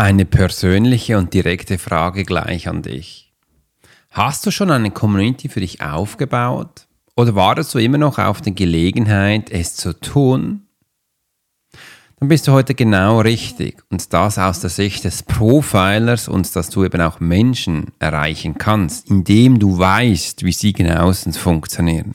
Eine persönliche und direkte Frage gleich an dich. Hast du schon eine Community für dich aufgebaut? Oder wartest du immer noch auf die Gelegenheit, es zu tun? Dann bist du heute genau richtig und das aus der Sicht des Profilers und dass du eben auch Menschen erreichen kannst, indem du weißt, wie sie genauestens funktionieren.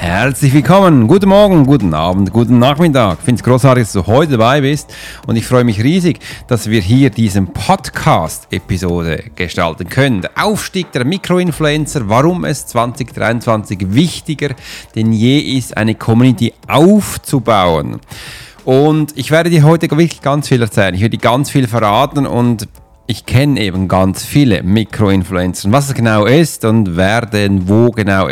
Herzlich willkommen, guten Morgen, guten Abend, guten Nachmittag. Ich finde es großartig, dass du heute dabei bist und ich freue mich riesig, dass wir hier diesen Podcast-Episode gestalten können. Der Aufstieg der Mikroinfluencer, warum es 2023 wichtiger denn je ist, eine Community aufzubauen. Und ich werde dir heute wirklich ganz viel erzählen. Ich werde dir ganz viel verraten und ich kenne eben ganz viele Mikroinfluencer. Was es genau ist und wer denn wo genau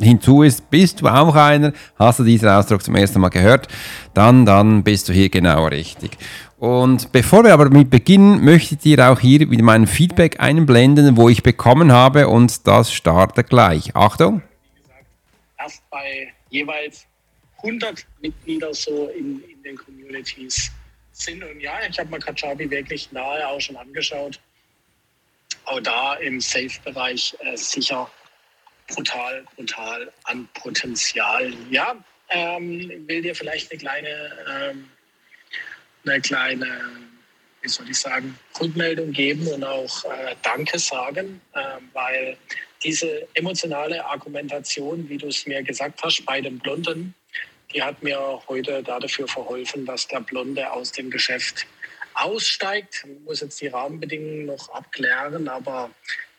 hinzu ist, bist du auch einer, hast du diesen Ausdruck zum ersten Mal gehört, dann, dann bist du hier genau richtig. Und bevor wir aber mit beginnen, möchte ich dir auch hier wieder mein Feedback einblenden, wo ich bekommen habe und das startet gleich. Achtung. Erst bei jeweils 100 Mitglieder so in, in den Communities sind. Und ja, ich habe mal Kajabi wirklich nahe auch schon angeschaut. Auch da im Safe-Bereich äh, sicher brutal, brutal an Potenzial. Ja, ähm, will dir vielleicht eine kleine, ähm, eine kleine, wie soll ich sagen, Rückmeldung geben und auch äh, Danke sagen, äh, weil diese emotionale Argumentation, wie du es mir gesagt hast, bei dem Blonden, die hat mir heute dafür verholfen, dass der Blonde aus dem Geschäft aussteigt. Ich muss jetzt die Rahmenbedingungen noch abklären, aber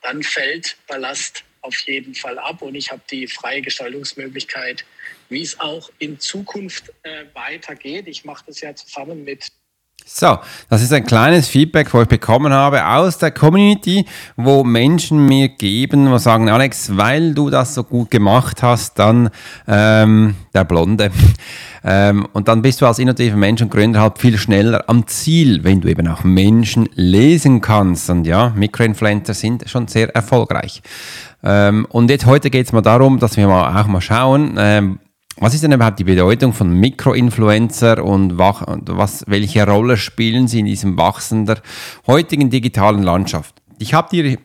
dann fällt Ballast auf jeden Fall ab und ich habe die freie Gestaltungsmöglichkeit, wie es auch in Zukunft äh, weitergeht. Ich mache das ja zusammen mit so, das ist ein kleines Feedback, wo ich bekommen habe aus der Community, wo Menschen mir geben, wo sagen, Alex, weil du das so gut gemacht hast, dann ähm, der Blonde. Ähm, und dann bist du als innovativer Mensch und Gründer halt viel schneller am Ziel, wenn du eben auch Menschen lesen kannst. Und ja, Mikroinfluencer sind schon sehr erfolgreich. Ähm, und jetzt heute geht es mal darum, dass wir mal auch mal schauen, ähm, was ist denn überhaupt die Bedeutung von Mikroinfluencer und was, welche Rolle spielen sie in diesem wachsenden heutigen digitalen Landschaft? Ich habe dir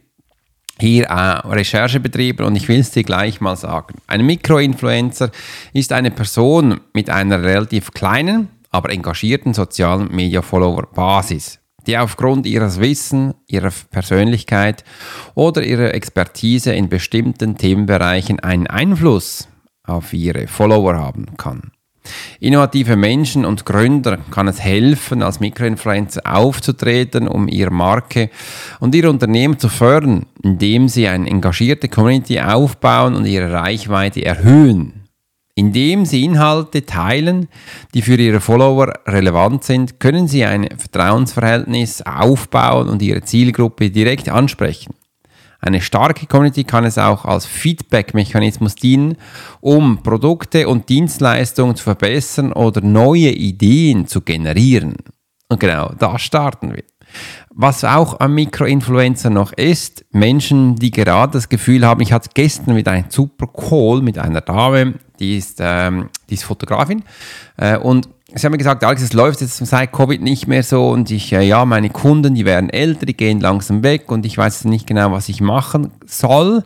hier äh, Recherche betrieben und ich will es dir gleich mal sagen. Ein Mikroinfluencer ist eine Person mit einer relativ kleinen, aber engagierten sozialen Media-Follower-Basis, die aufgrund ihres Wissen, ihrer Persönlichkeit oder ihrer Expertise in bestimmten Themenbereichen einen Einfluss auf ihre Follower haben kann. Innovative Menschen und Gründer kann es helfen, als Mikroinfluencer aufzutreten, um ihre Marke und ihr Unternehmen zu fördern, indem sie eine engagierte Community aufbauen und ihre Reichweite erhöhen. Indem sie Inhalte teilen, die für ihre Follower relevant sind, können sie ein Vertrauensverhältnis aufbauen und ihre Zielgruppe direkt ansprechen. Eine starke Community kann es auch als Feedback-Mechanismus dienen, um Produkte und Dienstleistungen zu verbessern oder neue Ideen zu generieren. Und genau da starten wir. Was auch am Mikroinfluencer noch ist, Menschen, die gerade das Gefühl haben, ich hatte gestern mit einem super Call mit einer Dame, die ist, ähm, die ist Fotografin äh, und Sie haben mir gesagt, Alex, es läuft jetzt seit Covid nicht mehr so und ich, äh, ja, meine Kunden, die werden älter, die gehen langsam weg und ich weiß nicht genau, was ich machen soll.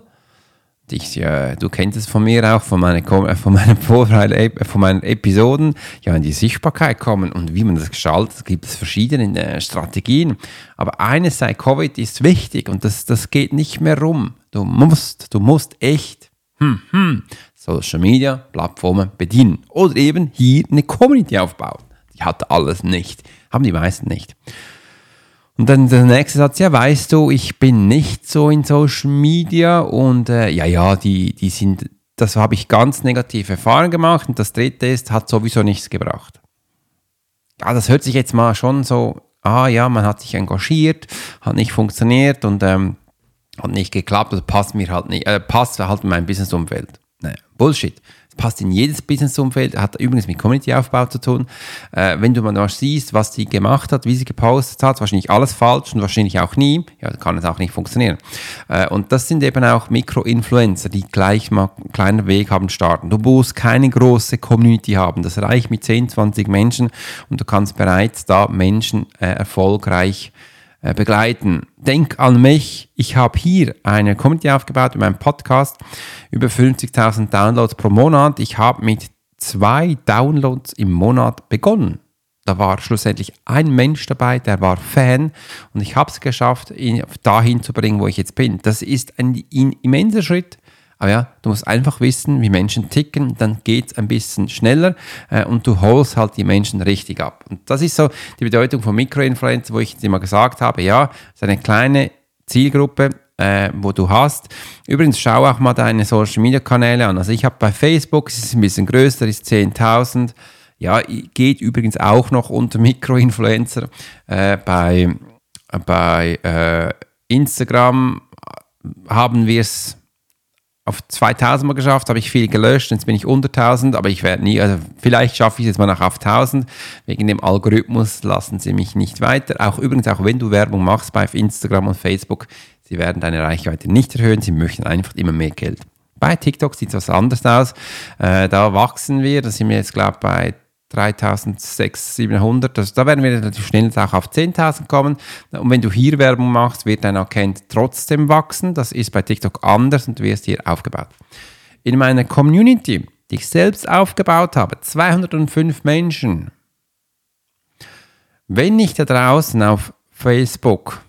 Ich, ja, du kennst es von mir auch, von, meine, äh, von, meinen äh, von meinen Episoden, ja, in die Sichtbarkeit kommen und wie man das gestaltet, gibt es verschiedene äh, Strategien. Aber eines seit Covid ist wichtig und das, das geht nicht mehr rum. Du musst, du musst echt hm, hm, Social Media Plattformen bedienen oder eben hier eine Community aufbauen. Die hat alles nicht, haben die meisten nicht. Und dann der nächste Satz, ja, weißt du, ich bin nicht so in Social Media und äh, ja, ja, die, die sind, das habe ich ganz negative Erfahrungen gemacht und das dritte ist, hat sowieso nichts gebracht. Ja, das hört sich jetzt mal schon so, ah ja, man hat sich engagiert, hat nicht funktioniert und ähm, hat nicht geklappt, das passt mir halt nicht, äh, passt halt in meinem Businessumfeld. Nee, Bullshit passt in jedes Businessumfeld, hat übrigens mit Community-Aufbau zu tun. Äh, wenn du mal siehst, was sie gemacht hat, wie sie gepostet hat, wahrscheinlich alles falsch und wahrscheinlich auch nie, ja, kann es auch nicht funktionieren. Äh, und das sind eben auch Mikro-Influencer, die gleich mal einen kleinen Weg haben starten. Du musst keine große Community haben, das reicht mit 10, 20 Menschen und du kannst bereits da Menschen äh, erfolgreich begleiten. Denk an mich. Ich habe hier eine Community aufgebaut in meinem Podcast. Über 50.000 Downloads pro Monat. Ich habe mit zwei Downloads im Monat begonnen. Da war schlussendlich ein Mensch dabei, der war Fan und ich habe es geschafft, ihn dahin zu bringen, wo ich jetzt bin. Das ist ein immenser Schritt aber ja, du musst einfach wissen, wie Menschen ticken, dann geht es ein bisschen schneller äh, und du holst halt die Menschen richtig ab. Und das ist so die Bedeutung von Mikroinfluencer, wo ich immer gesagt habe, ja, es ist eine kleine Zielgruppe, äh, wo du hast. Übrigens, schau auch mal deine Social Media Kanäle an. Also ich habe bei Facebook, es ist ein bisschen größer, ist 10.000. Ja, geht übrigens auch noch unter Mikroinfluencer. Äh, bei bei äh, Instagram haben wir es auf 2000 mal geschafft, habe ich viel gelöscht, jetzt bin ich unter 1000, aber ich werde nie, also vielleicht schaffe ich es jetzt mal noch auf 1000. Wegen dem Algorithmus lassen sie mich nicht weiter. Auch übrigens, auch wenn du Werbung machst bei Instagram und Facebook, sie werden deine Reichweite nicht erhöhen, sie möchten einfach immer mehr Geld. Bei TikTok sieht es was anderes aus. Äh, da wachsen wir, da sind wir jetzt, glaube ich, bei 3600, also da werden wir relativ schnell auch auf 10.000 kommen. Und wenn du hier Werbung machst, wird dein Account trotzdem wachsen. Das ist bei TikTok anders und du wirst hier aufgebaut. In meiner Community, die ich selbst aufgebaut habe, 205 Menschen. Wenn ich da draußen auf Facebook,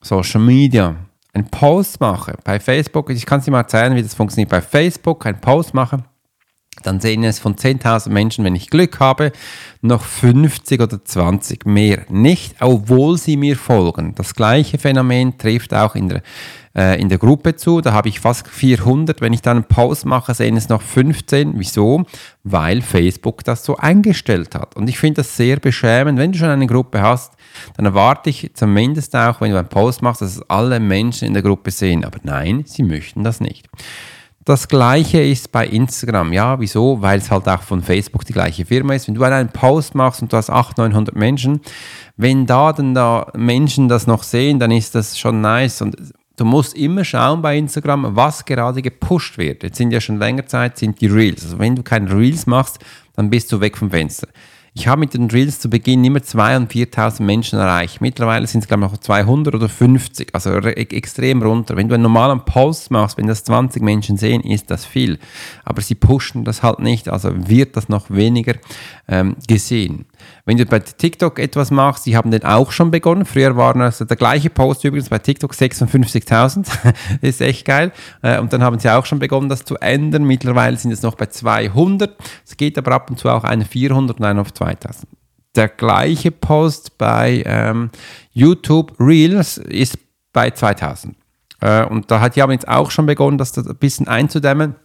Social Media, einen Post mache, bei Facebook, ich kann es dir mal zeigen, wie das funktioniert, bei Facebook einen Post mache, dann sehen es von 10.000 Menschen, wenn ich Glück habe, noch 50 oder 20 mehr nicht, obwohl sie mir folgen. Das gleiche Phänomen trifft auch in der, äh, in der Gruppe zu. Da habe ich fast 400. Wenn ich dann einen Post mache, sehen es noch 15. Wieso? Weil Facebook das so eingestellt hat. Und ich finde das sehr beschämend. Wenn du schon eine Gruppe hast, dann erwarte ich zumindest auch, wenn du einen Post machst, dass es alle Menschen in der Gruppe sehen. Aber nein, sie möchten das nicht. Das gleiche ist bei Instagram. Ja, wieso? Weil es halt auch von Facebook die gleiche Firma ist. Wenn du einen Post machst und du hast 800, 900 Menschen, wenn da dann da Menschen das noch sehen, dann ist das schon nice. Und du musst immer schauen bei Instagram, was gerade gepusht wird. Jetzt sind ja schon länger Zeit, sind die Reels. Also wenn du keine Reels machst, dann bist du weg vom Fenster. Ich habe mit den Reels zu Beginn immer 2.000 und 4.000 Menschen erreicht. Mittlerweile sind es, glaube ich, noch 200 oder 50, also extrem runter. Wenn du einen normalen Post machst, wenn das 20 Menschen sehen, ist das viel. Aber sie pushen das halt nicht, also wird das noch weniger ähm, gesehen. Wenn du bei TikTok etwas machst, die haben den auch schon begonnen. Früher waren also der gleiche Post übrigens bei TikTok 56.000. ist echt geil. Äh, und dann haben sie auch schon begonnen, das zu ändern. Mittlerweile sind es noch bei 200. Es geht aber ab und zu auch eine 400 und eine auf 2000. Der gleiche Post bei ähm, YouTube Reels ist bei 2000. Äh, und da hat haben jetzt auch schon begonnen, das ein bisschen einzudämmen.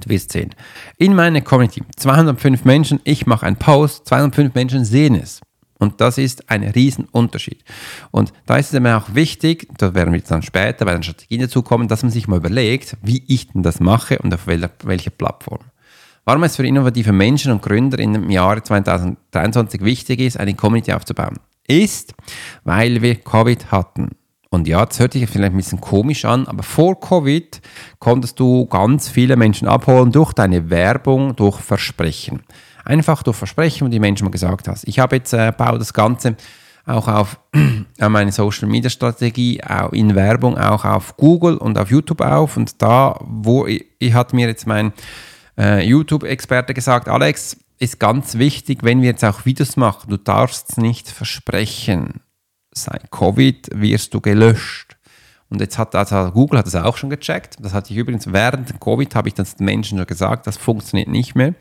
Du wirst sehen. In meiner Community, 205 Menschen, ich mache einen Post, 205 Menschen sehen es. Und das ist ein Riesenunterschied. Und da ist es mir auch wichtig, da werden wir dann später bei den Strategien dazu kommen, dass man sich mal überlegt, wie ich denn das mache und auf welcher, welcher Plattform. Warum es für innovative Menschen und Gründer im Jahre 2023 wichtig ist, eine Community aufzubauen, ist, weil wir Covid hatten. Und ja, das hört sich vielleicht ein bisschen komisch an, aber vor Covid konntest du ganz viele Menschen abholen durch deine Werbung, durch Versprechen. Einfach durch Versprechen, wo die Menschen mal gesagt hast. Ich habe jetzt äh, baue das Ganze auch auf äh, meine Social Media Strategie, auch in Werbung, auch auf Google und auf YouTube auf. Und da, wo ich, ich hat mir jetzt mein äh, YouTube-Experte gesagt, Alex, ist ganz wichtig, wenn wir jetzt auch Videos machen, du darfst nicht versprechen seit Covid wirst du gelöscht. Und jetzt hat also Google hat das auch schon gecheckt. Das hatte ich übrigens während Covid, habe ich das den Menschen schon gesagt, das funktioniert nicht mehr.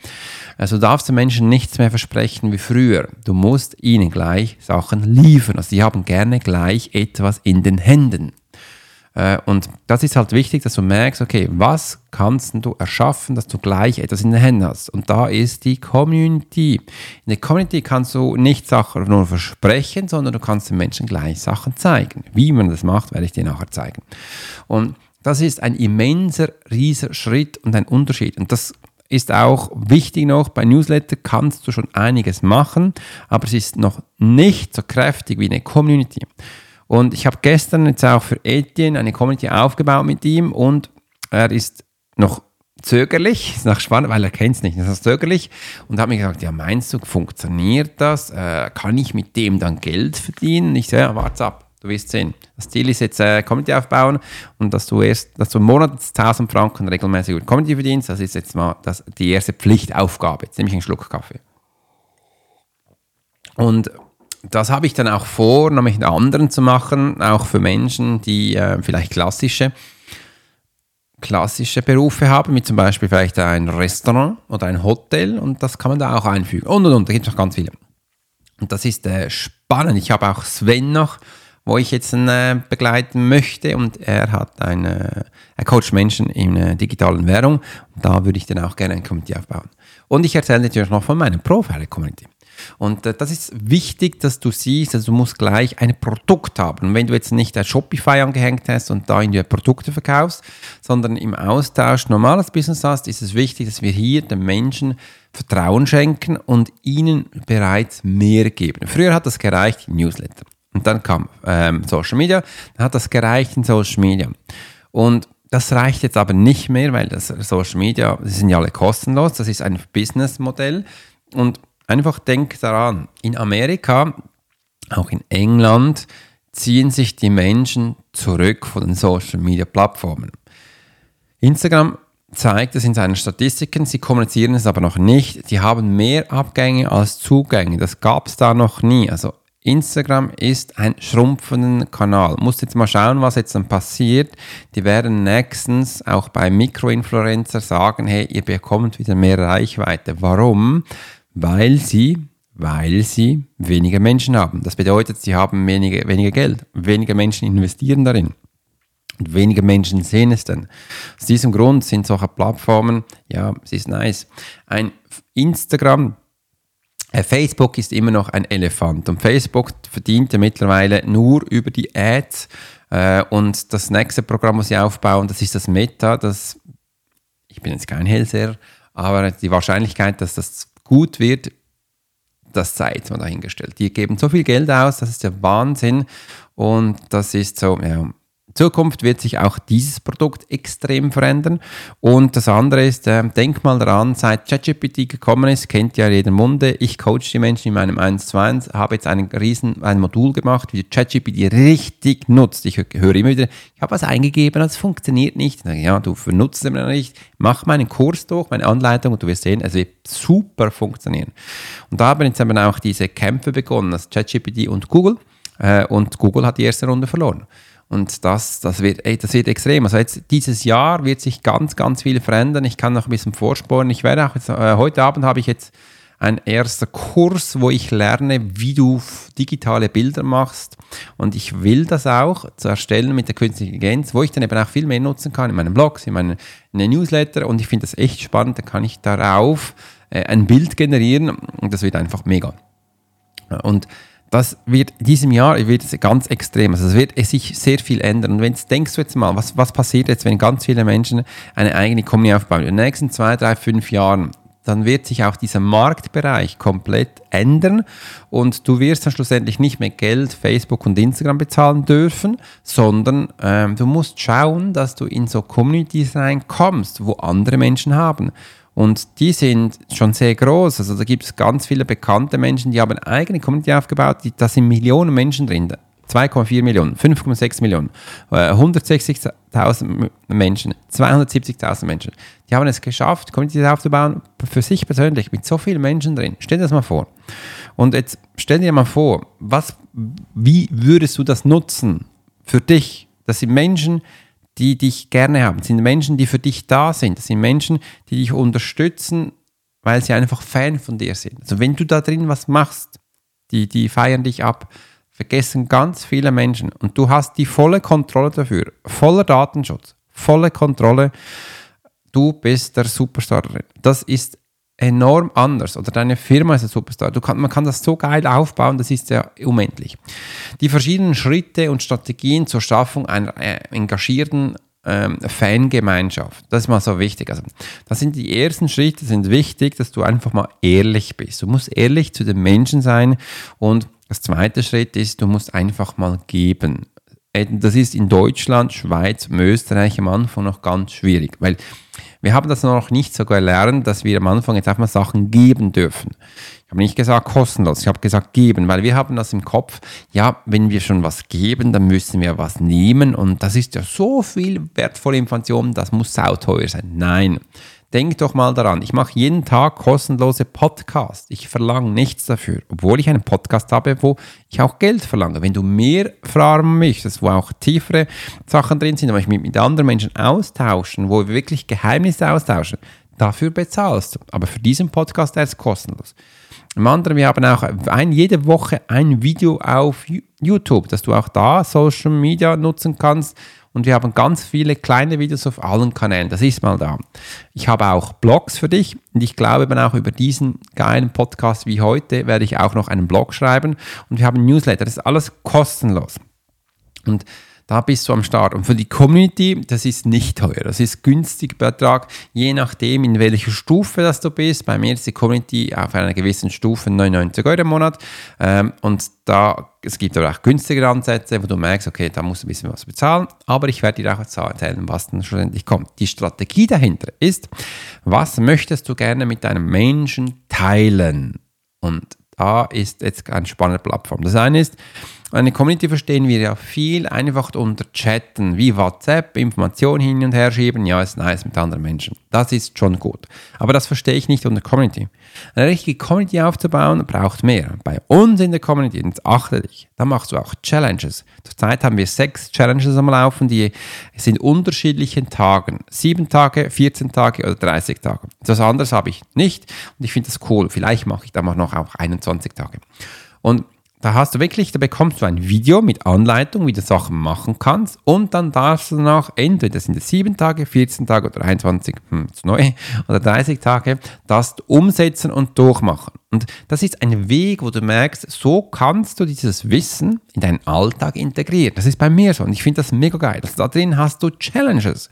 Also du darfst den Menschen nichts mehr versprechen wie früher. Du musst ihnen gleich Sachen liefern. Also die haben gerne gleich etwas in den Händen. Äh, und das ist halt wichtig, dass du merkst, okay, was kannst du erschaffen, dass du gleich etwas in den Händen hast. Und da ist die Community. In der Community kannst du nicht Sachen nur versprechen, sondern du kannst den Menschen gleich Sachen zeigen. Wie man das macht, werde ich dir nachher zeigen. Und das ist ein immenser, rieser Schritt und ein Unterschied. Und das ist auch wichtig noch, bei Newsletter kannst du schon einiges machen, aber es ist noch nicht so kräftig wie eine Community. Und ich habe gestern jetzt auch für Etienne eine Community aufgebaut mit ihm und er ist noch zögerlich, ist noch spannend, weil er kennt es nicht, er ist zögerlich und hat mir gesagt, ja meinst du, funktioniert das? Äh, kann ich mit dem dann Geld verdienen? Ich so, ja, warte ab, du wirst sehen. Das Ziel ist jetzt äh, Community aufbauen und dass du erst, dass du im Monat 1000 Franken regelmäßig über Community verdienst, das ist jetzt mal das, die erste Pflichtaufgabe. Jetzt nehme ich einen Schluck Kaffee. Und das habe ich dann auch vor, noch mit anderen zu machen, auch für Menschen, die äh, vielleicht klassische, klassische Berufe haben, wie zum Beispiel vielleicht ein Restaurant oder ein Hotel und das kann man da auch einfügen. Und und und, da gibt es noch ganz viele. Und das ist äh, spannend. Ich habe auch Sven noch, wo ich jetzt äh, begleiten möchte und er hat eine, er coacht Menschen in äh, digitalen Währung und da würde ich dann auch gerne ein Community aufbauen. Und ich erzähle natürlich noch von meinem Profile-Community. Und äh, das ist wichtig, dass du siehst, also du musst gleich ein Produkt haben. Und wenn du jetzt nicht ein Shopify angehängt hast und da in die Produkte verkaufst, sondern im Austausch normales Business hast, ist es wichtig, dass wir hier den Menschen Vertrauen schenken und ihnen bereits mehr geben. Früher hat das gereicht im Newsletter. Und dann kam ähm, Social Media, dann hat das gereicht in Social Media. Und das reicht jetzt aber nicht mehr, weil das Social Media, die sind ja alle kostenlos, das ist ein Businessmodell. Und einfach denk daran, in Amerika, auch in England, ziehen sich die Menschen zurück von den Social Media Plattformen. Instagram zeigt es in seinen Statistiken, sie kommunizieren es aber noch nicht. Die haben mehr Abgänge als Zugänge. Das gab es da noch nie. Also Instagram ist ein schrumpfender Kanal. Muss jetzt mal schauen, was jetzt dann passiert. Die werden nächstens auch bei Mikroinfluencer sagen, hey, ihr bekommt wieder mehr Reichweite. Warum? Weil sie, weil sie weniger Menschen haben. Das bedeutet, sie haben weniger, weniger Geld. Weniger Menschen investieren darin. Und weniger Menschen sehen es dann. Aus diesem Grund sind solche Plattformen, ja, es ist nice. Ein Instagram, äh, Facebook ist immer noch ein Elefant und Facebook verdient ja mittlerweile nur über die Ads. Äh, und das nächste Programm, was sie aufbauen, das ist das Meta. Das, ich bin jetzt kein Hellseher, aber die Wahrscheinlichkeit, dass das gut wird, das sei jetzt mal dahingestellt. Die geben so viel Geld aus, das ist ja Wahnsinn. Und das ist so, ja, Zukunft wird sich auch dieses Produkt extrem verändern. Und das andere ist, äh, denk mal daran, seit ChatGPT gekommen ist, kennt ja jeder Munde, ich coach die Menschen in meinem 1 zu 1, habe jetzt einen riesen, ein Modul gemacht, wie ChatGPT richtig nutzt. Ich höre immer wieder, ich habe was eingegeben, das funktioniert nicht. Ja, du benutzt es nicht. Mach meinen Kurs durch, meine Anleitung und du wirst sehen, es wird super funktionieren. Und da haben jetzt eben auch diese Kämpfe begonnen, das ChatGPT und Google. Äh, und Google hat die erste Runde verloren. Und das, das, wird, ey, das wird extrem. Also jetzt dieses Jahr wird sich ganz, ganz viel verändern. Ich kann noch ein bisschen vorsporen. Ich werde auch jetzt, äh, heute Abend habe ich jetzt einen ersten Kurs, wo ich lerne, wie du digitale Bilder machst. Und ich will das auch zu erstellen mit der künstlichen Intelligenz, wo ich dann eben auch viel mehr nutzen kann in meinen Blogs, in meinen in Newsletter. Und ich finde das echt spannend. Da kann ich darauf äh, ein Bild generieren und das wird einfach mega. Und das wird in diesem Jahr wird es ganz extrem. Also es wird sich sehr viel ändern. Und wenn denkst du jetzt mal, was, was passiert jetzt, wenn ganz viele Menschen eine eigene Company aufbauen? In den nächsten zwei, drei, fünf Jahren, dann wird sich auch dieser Marktbereich komplett ändern und du wirst dann schlussendlich nicht mehr Geld Facebook und Instagram bezahlen dürfen, sondern ähm, du musst schauen, dass du in so Communities reinkommst, wo andere Menschen haben. Und die sind schon sehr groß. Also da gibt es ganz viele bekannte Menschen, die haben eine eigene Community aufgebaut. Die, da sind Millionen Menschen drin. 2,4 Millionen, 5,6 Millionen, 160.000 äh, Menschen, 270.000 Menschen. Die haben es geschafft, Communities aufzubauen, für sich persönlich, mit so vielen Menschen drin. Stell dir das mal vor. Und jetzt stell dir mal vor, was, wie würdest du das nutzen für dich? Das sind Menschen, die dich gerne haben. Das sind Menschen, die für dich da sind. Das sind Menschen, die dich unterstützen, weil sie einfach Fan von dir sind. Also wenn du da drin was machst, die, die feiern dich ab, vergessen ganz viele Menschen. Und du hast die volle Kontrolle dafür. Voller Datenschutz, volle Kontrolle. Du bist der Superstar. Das ist enorm anders oder deine Firma ist ein Superstar. Du kann, man kann das so geil aufbauen, das ist ja unendlich. Die verschiedenen Schritte und Strategien zur Schaffung einer äh, engagierten ähm, Fangemeinschaft, das ist mal so wichtig. Also, das sind die ersten Schritte, sind wichtig, dass du einfach mal ehrlich bist. Du musst ehrlich zu den Menschen sein und das zweite Schritt ist, du musst einfach mal geben. Äh, das ist in Deutschland, Schweiz, Österreich am Anfang noch ganz schwierig, weil wir haben das noch nicht so gelernt, dass wir am Anfang jetzt einfach mal Sachen geben dürfen. Ich habe nicht gesagt kostenlos, ich habe gesagt geben, weil wir haben das im Kopf, ja, wenn wir schon was geben, dann müssen wir was nehmen und das ist ja so viel wertvolle Information, das muss sauteuer sein. Nein, Denk doch mal daran, ich mache jeden Tag kostenlose Podcasts. Ich verlange nichts dafür, obwohl ich einen Podcast habe, wo ich auch Geld verlange. Wenn du mehr fragen möchtest, wo auch tiefere Sachen drin sind, wo ich mich mit anderen Menschen austauschen, wo wir wirklich Geheimnisse austauschen, dafür bezahlst du. Aber für diesen Podcast er ist kostenlos. Im anderen, wir haben auch ein, jede Woche ein Video auf YouTube, dass du auch da Social Media nutzen kannst und wir haben ganz viele kleine Videos auf allen Kanälen. Das ist mal da. Ich habe auch Blogs für dich und ich glaube eben auch über diesen geilen Podcast wie heute werde ich auch noch einen Blog schreiben und wir haben Newsletter. Das ist alles kostenlos. Und da bist du am Start. Und für die Community, das ist nicht teuer. Das ist günstig Betrag, je nachdem, in welcher Stufe das du bist. Bei mir ist die Community auf einer gewissen Stufe 99 Euro im Monat. Ähm, und da, es gibt aber auch günstigere Ansätze, wo du merkst, okay, da musst du ein bisschen was bezahlen. Aber ich werde dir auch erzählen, was dann schlussendlich kommt. Die Strategie dahinter ist, was möchtest du gerne mit deinem Menschen teilen? Und da ist jetzt eine spannende Plattform. Das eine ist, eine Community verstehen wir ja viel einfach unter Chatten, wie WhatsApp, Informationen hin und her schieben. Ja, ist nice mit anderen Menschen. Das ist schon gut. Aber das verstehe ich nicht unter Community. Eine richtige Community aufzubauen braucht mehr. Bei uns in der Community, jetzt achte dich, da machst du auch Challenges. Zurzeit haben wir sechs Challenges am Laufen, die sind unterschiedlichen Tagen. Sieben Tage, 14 Tage oder 30 Tage. Das anderes habe ich nicht und ich finde das cool. Vielleicht mache ich da noch auch 21 Tage. Und da hast du wirklich, da bekommst du ein Video mit Anleitung, wie du Sachen machen kannst und dann darfst du danach entweder sind es 7 Tage, 14 Tage oder 21, hm, neu, oder 30 Tage, das umsetzen und durchmachen. Und das ist ein Weg, wo du merkst, so kannst du dieses Wissen in deinen Alltag integrieren. Das ist bei mir so und ich finde das mega geil. Also da drin hast du Challenges.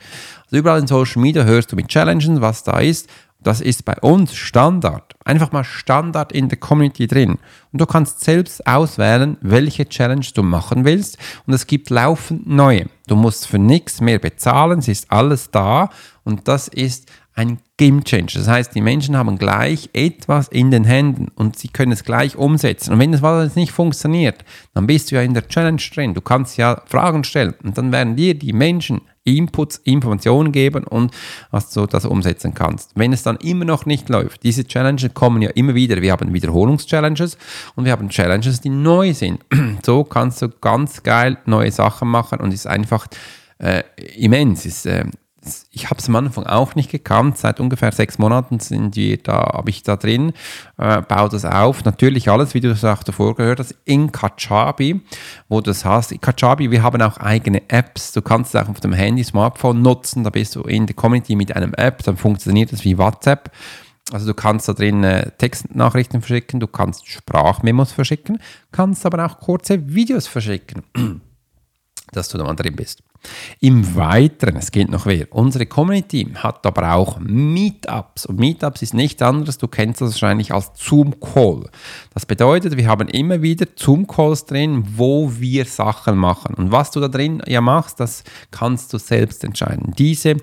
Also überall in Social Media hörst du mit Challenges, was da ist das ist bei uns Standard. Einfach mal Standard in der Community drin. Und du kannst selbst auswählen, welche Challenge du machen willst. Und es gibt laufend neue. Du musst für nichts mehr bezahlen. Es ist alles da. Und das ist ein Game Changer. Das heißt, die Menschen haben gleich etwas in den Händen und sie können es gleich umsetzen. Und wenn das was nicht funktioniert, dann bist du ja in der Challenge drin. Du kannst ja Fragen stellen und dann werden dir die Menschen Inputs, Informationen geben und dass du das umsetzen kannst. Wenn es dann immer noch nicht läuft, diese Challenges kommen ja immer wieder. Wir haben Wiederholungschallenges und wir haben Challenges, die neu sind. So kannst du ganz geil neue Sachen machen und ist einfach äh, immens. Ist, äh, ich habe es am Anfang auch nicht gekannt. Seit ungefähr sechs Monaten sind die da, habe ich da drin, äh, baue das auf. Natürlich alles, wie du es auch davor gehört hast, in Kajabi, wo du das hast. Kajabi, wir haben auch eigene Apps. Du kannst es auch auf dem Handy, Smartphone nutzen. Da bist du in der Community mit einem App, dann funktioniert das wie WhatsApp. Also du kannst da drin äh, Textnachrichten verschicken, du kannst Sprachmemos verschicken, kannst aber auch kurze Videos verschicken, dass du da drin bist. Im Weiteren, es geht noch wer, unsere Community hat aber auch Meetups. Und Meetups ist nichts anderes, du kennst das wahrscheinlich als Zoom-Call. Das bedeutet, wir haben immer wieder Zoom-Calls drin, wo wir Sachen machen. Und was du da drin ja machst, das kannst du selbst entscheiden. Diese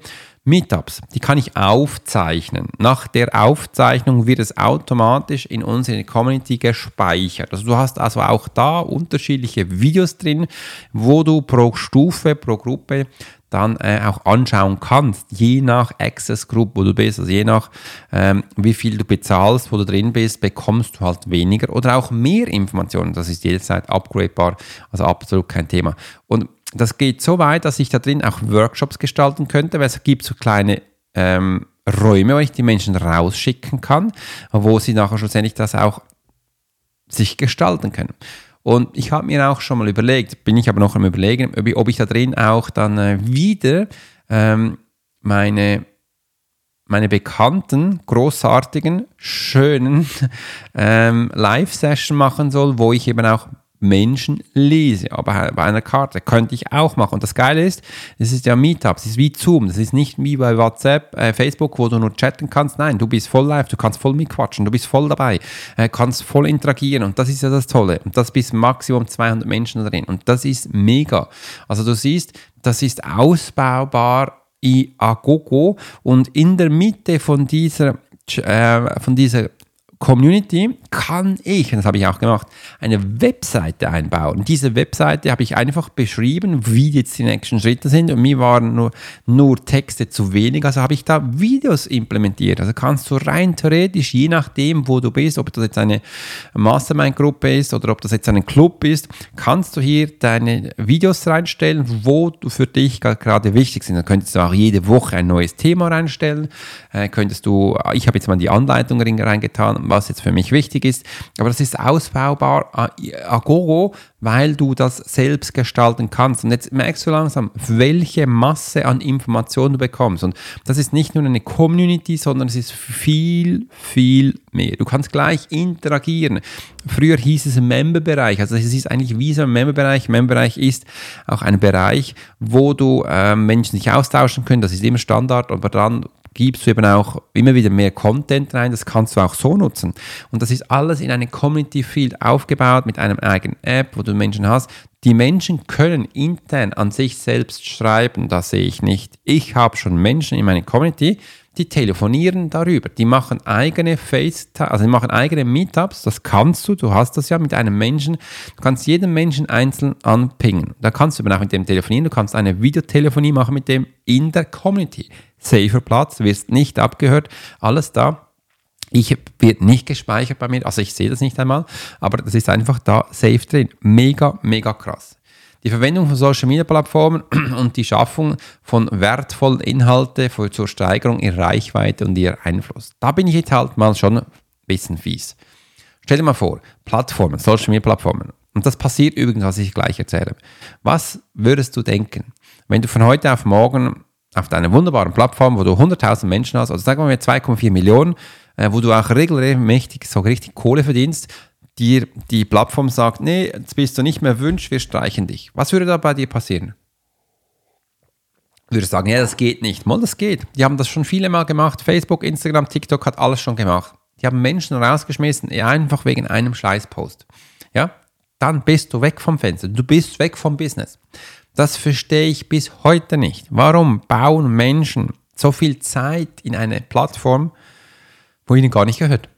Meetups, die kann ich aufzeichnen. Nach der Aufzeichnung wird es automatisch in unsere Community gespeichert. Also du hast also auch da unterschiedliche Videos drin, wo du pro Stufe, pro Gruppe dann äh, auch anschauen kannst, je nach Access Group, wo du bist, also je nach ähm, wie viel du bezahlst, wo du drin bist, bekommst du halt weniger oder auch mehr Informationen. Das ist jederzeit upgradebar, also absolut kein Thema. Und das geht so weit, dass ich da drin auch Workshops gestalten könnte, weil es gibt so kleine ähm, Räume, wo ich die Menschen rausschicken kann, wo sie nachher schlussendlich das auch sich gestalten können. Und ich habe mir auch schon mal überlegt, bin ich aber noch am Überlegen, ob ich da drin auch dann äh, wieder ähm, meine, meine bekannten, großartigen, schönen ähm, Live-Session machen soll, wo ich eben auch Menschen lese. Aber bei einer Karte könnte ich auch machen. Und das Geile ist, es ist ja Meetup, es ist wie Zoom, das ist nicht wie bei WhatsApp, äh, Facebook, wo du nur chatten kannst. Nein, du bist voll live, du kannst voll mitquatschen, du bist voll dabei, äh, kannst voll interagieren. Und das ist ja das Tolle. Und das bis Maximum 200 Menschen drin. Und das ist mega. Also du siehst, das ist ausbaubar i Agogo und in der Mitte von dieser, äh, von dieser Community kann ich, und das habe ich auch gemacht, eine Webseite einbauen. Diese Webseite habe ich einfach beschrieben, wie jetzt die nächsten Schritte sind und mir waren nur, nur Texte zu wenig, also habe ich da Videos implementiert. Also kannst du rein theoretisch, je nachdem, wo du bist, ob das jetzt eine Mastermind-Gruppe ist oder ob das jetzt ein Club ist, kannst du hier deine Videos reinstellen, wo du für dich gerade wichtig sind. Dann könntest du auch jede Woche ein neues Thema reinstellen, äh, könntest du, ich habe jetzt mal die Anleitung reingetan, was jetzt für mich wichtig ist. Aber das ist ausbaubar agogo, weil du das selbst gestalten kannst. Und jetzt merkst du langsam, welche Masse an Informationen du bekommst. Und das ist nicht nur eine Community, sondern es ist viel, viel mehr. Du kannst gleich interagieren. Früher hieß es Memberbereich. Also es ist eigentlich wie so ein Memberbereich. Memberbereich ist auch ein Bereich, wo du äh, Menschen sich austauschen können. Das ist immer Standard, aber dann gibst du eben auch immer wieder mehr Content rein. Das kannst du auch so nutzen. Und das ist alles in einem Community Field aufgebaut mit einem eigenen App, wo du Menschen hast. Die Menschen können intern an sich selbst schreiben, das sehe ich nicht. Ich habe schon Menschen in meiner Community, die telefonieren darüber, die machen eigene FaceTime, also die machen eigene Meetups, das kannst du, du hast das ja mit einem Menschen, du kannst jeden Menschen einzeln anpingen. Da kannst du eben auch mit dem telefonieren, du kannst eine Videotelefonie machen mit dem in der Community safer Platz, wirst nicht abgehört, alles da. Ich wird nicht gespeichert bei mir, also ich sehe das nicht einmal, aber das ist einfach da safe drin. Mega, mega krass. Die Verwendung von Social Media Plattformen und die Schaffung von wertvollen Inhalten für, zur Steigerung ihrer Reichweite und ihr Einfluss. Da bin ich jetzt halt mal schon ein bisschen fies. Stell dir mal vor, Plattformen, Social Media Plattformen. Und das passiert übrigens, was ich gleich erzähle. Was würdest du denken, wenn du von heute auf morgen auf deiner wunderbaren Plattform, wo du 100.000 Menschen hast, also sagen wir mal 2,4 Millionen, äh, wo du auch regelmäßig so richtig Kohle verdienst, dir die Plattform sagt, nee, jetzt bist du nicht mehr wünscht, wir streichen dich. Was würde da bei dir passieren? Würde sagen, ja, das geht nicht. Mal, das geht. Die haben das schon viele Mal gemacht. Facebook, Instagram, TikTok hat alles schon gemacht. Die haben Menschen rausgeschmissen, einfach wegen einem Scheißpost. Ja, dann bist du weg vom Fenster. Du bist weg vom Business. Das verstehe ich bis heute nicht. Warum bauen Menschen so viel Zeit in eine Plattform, wo ihnen gar nicht gehört?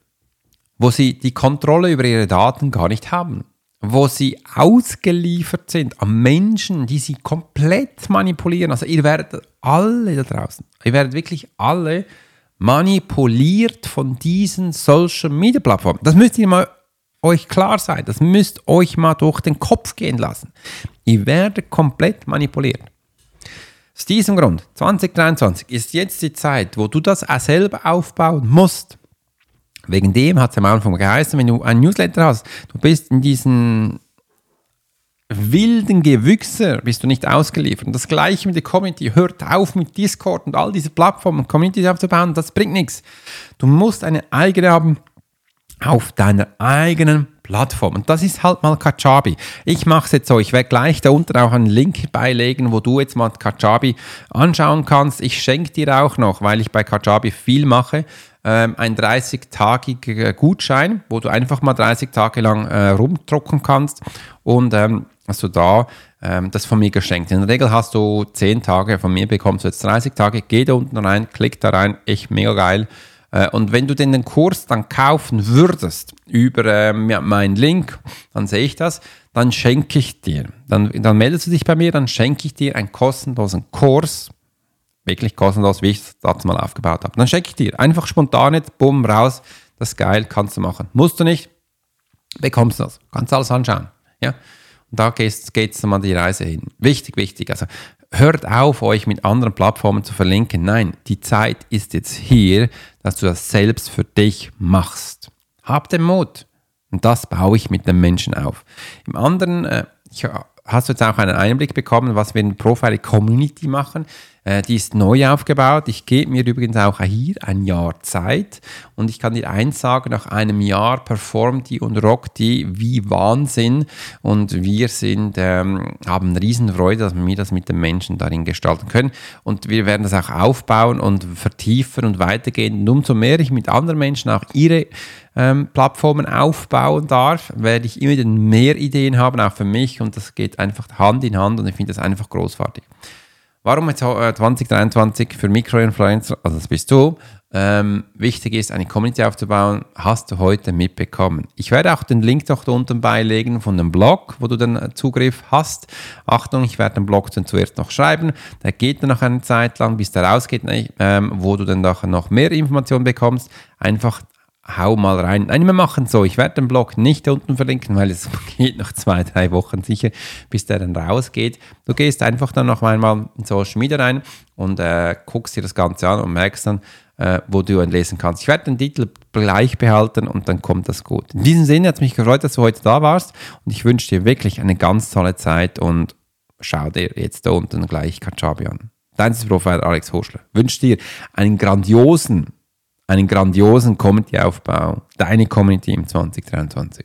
Wo sie die Kontrolle über ihre Daten gar nicht haben? Wo sie ausgeliefert sind an Menschen, die sie komplett manipulieren. Also ihr werdet alle da draußen, ihr werdet wirklich alle manipuliert von diesen Social Media Plattformen. Das müsst ihr mal euch klar sein. Das müsst euch mal durch den Kopf gehen lassen. Ihr werdet komplett manipuliert. Aus diesem Grund, 2023 ist jetzt die Zeit, wo du das auch selber aufbauen musst. Wegen dem hat es am Anfang geheißen, wenn du ein Newsletter hast, du bist in diesen wilden Gewüchse, bist du nicht ausgeliefert. Und das gleiche mit der Community. Hört auf mit Discord und all diese Plattformen, Community aufzubauen, das bringt nichts. Du musst eine eigene haben auf deiner eigenen Plattform. Und das ist halt mal Kajabi. Ich mache es jetzt so, ich werde gleich da unten auch einen Link beilegen, wo du jetzt mal Kajabi anschauen kannst. Ich schenke dir auch noch, weil ich bei Kajabi viel mache, ähm, ein 30-tagiger Gutschein, wo du einfach mal 30 Tage lang äh, rumdrucken kannst. Und ähm, hast du da ähm, das von mir geschenkt. In der Regel hast du 10 Tage, von mir bekommst du jetzt 30 Tage, geh da unten rein, klick da rein, echt mega geil. Äh, und wenn du den Kurs dann kaufen würdest über äh, meinen Link, dann sehe ich das, dann schenke ich dir, dann, dann meldest du dich bei mir, dann schenke ich dir einen kostenlosen Kurs, wirklich kostenlos, wie ich das mal aufgebaut habe. Dann schenke ich dir einfach spontan jetzt, bumm, raus, das ist geil, kannst du machen. Musst du nicht, bekommst du das, kannst alles anschauen. Ja? Und da geht es nochmal die Reise hin. Wichtig, wichtig. Also hört auf, euch mit anderen Plattformen zu verlinken. Nein, die Zeit ist jetzt hier, dass du das selbst für dich machst. Hab den Mut. Und das baue ich mit den Menschen auf. Im anderen, äh, ich, hast du jetzt auch einen Einblick bekommen, was wir in Profile Community machen. Äh, die ist neu aufgebaut. Ich gebe mir übrigens auch hier ein Jahr Zeit und ich kann dir eins sagen, nach einem Jahr performt die und rockt die wie Wahnsinn und wir sind, ähm, haben Riesenfreude, dass wir das mit den Menschen darin gestalten können und wir werden das auch aufbauen und vertiefen und weitergehen und umso mehr ich mit anderen Menschen auch ihre ähm, Plattformen aufbauen darf, werde ich immer mehr Ideen haben, auch für mich und das geht einfach Hand in Hand und ich finde das einfach großartig. Warum jetzt 2023 äh, für Mikroinfluencer, also das bist du, ähm, wichtig ist, eine Community aufzubauen, hast du heute mitbekommen. Ich werde auch den Link da unten beilegen von dem Blog, wo du den äh, Zugriff hast. Achtung, ich werde den Blog dann zuerst noch schreiben. Der geht dann noch eine Zeit lang, bis der rausgeht, ähm, wo du dann noch mehr Informationen bekommst. Einfach hau mal rein. Nein, wir machen so. Ich werde den Blog nicht unten verlinken, weil es geht noch zwei, drei Wochen sicher, bis der dann rausgeht. Du gehst einfach dann noch einmal in Social Media rein und äh, guckst dir das Ganze an und merkst dann, äh, wo du ihn lesen kannst. Ich werde den Titel gleich behalten und dann kommt das gut. In diesem Sinne hat es mich gefreut, dass du heute da warst und ich wünsche dir wirklich eine ganz tolle Zeit und schau dir jetzt da unten gleich Kajabi an. Dein Profil Alex Hoschler. Wünsche dir einen grandiosen einen grandiosen Community-Aufbau. Deine Community im 2023.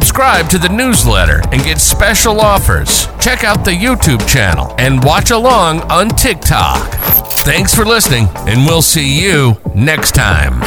subscribe to the newsletter and get special offers. Check out the YouTube channel and watch along on TikTok. Thanks for listening, and we'll see you next time.